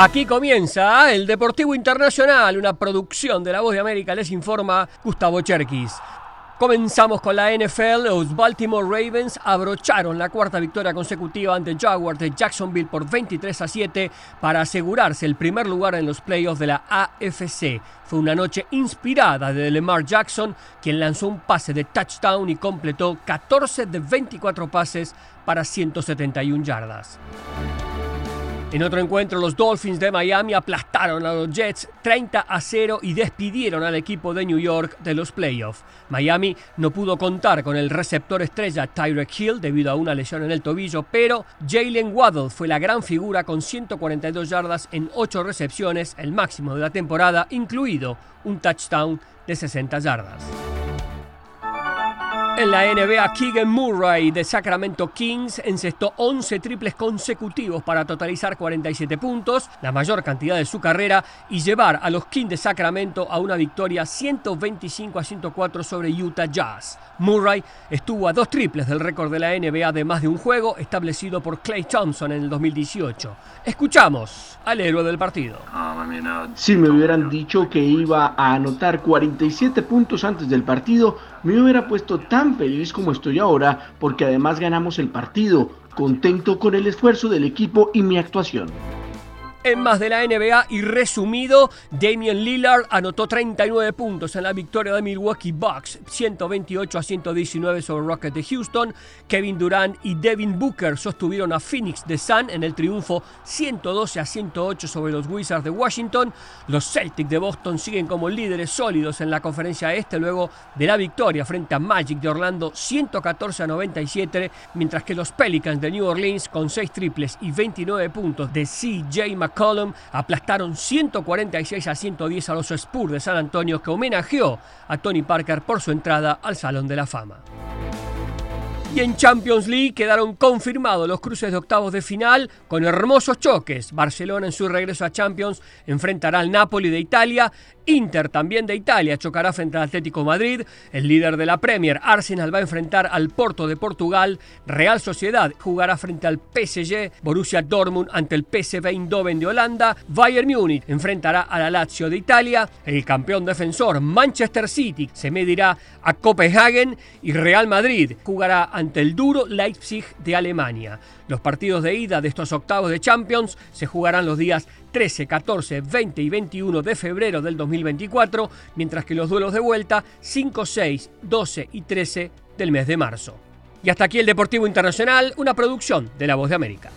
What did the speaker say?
Aquí comienza el Deportivo Internacional, una producción de La Voz de América, les informa Gustavo Cherkis. Comenzamos con la NFL. Los Baltimore Ravens abrocharon la cuarta victoria consecutiva ante Jaguars de Jacksonville por 23 a 7 para asegurarse el primer lugar en los playoffs de la AFC. Fue una noche inspirada de Lamar Jackson, quien lanzó un pase de touchdown y completó 14 de 24 pases para 171 yardas. En otro encuentro, los Dolphins de Miami aplastaron a los Jets 30 a 0 y despidieron al equipo de New York de los playoffs. Miami no pudo contar con el receptor estrella Tyrek Hill debido a una lesión en el tobillo, pero Jalen Waddle fue la gran figura con 142 yardas en 8 recepciones, el máximo de la temporada, incluido un touchdown de 60 yardas. En la NBA, Keegan Murray de Sacramento Kings encestó 11 triples consecutivos para totalizar 47 puntos, la mayor cantidad de su carrera, y llevar a los Kings de Sacramento a una victoria 125 a 104 sobre Utah Jazz. Murray estuvo a dos triples del récord de la NBA de más de un juego establecido por Clay Thompson en el 2018. Escuchamos al héroe del partido. Si me hubieran dicho que iba a anotar 47 puntos antes del partido, me hubiera puesto tan feliz como estoy ahora porque además ganamos el partido, contento con el esfuerzo del equipo y mi actuación. En más de la NBA y resumido, Damian Lillard anotó 39 puntos en la victoria de Milwaukee Bucks, 128 a 119 sobre Rockets de Houston. Kevin Durant y Devin Booker sostuvieron a Phoenix de Sun en el triunfo 112 a 108 sobre los Wizards de Washington. Los Celtics de Boston siguen como líderes sólidos en la conferencia este luego de la victoria frente a Magic de Orlando 114 a 97, mientras que los Pelicans de New Orleans con 6 triples y 29 puntos de CJ McCollum aplastaron 146 a 110 a los Spurs de San Antonio que homenajeó a Tony Parker por su entrada al Salón de la Fama. Y en Champions League quedaron confirmados los cruces de octavos de final con hermosos choques. Barcelona en su regreso a Champions enfrentará al Napoli de Italia. Inter también de Italia chocará frente al Atlético Madrid. El líder de la Premier, Arsenal, va a enfrentar al Porto de Portugal. Real Sociedad jugará frente al PSG. Borussia Dortmund ante el PSV Eindhoven de Holanda. Bayern Múnich enfrentará a la Lazio de Italia. El campeón defensor Manchester City se medirá a Copenhagen. Y Real Madrid jugará ante el duro Leipzig de Alemania. Los partidos de ida de estos octavos de Champions se jugarán los días 13, 14, 20 y 21 de febrero del 2024, mientras que los duelos de vuelta 5, 6, 12 y 13 del mes de marzo. Y hasta aquí el Deportivo Internacional, una producción de La Voz de América.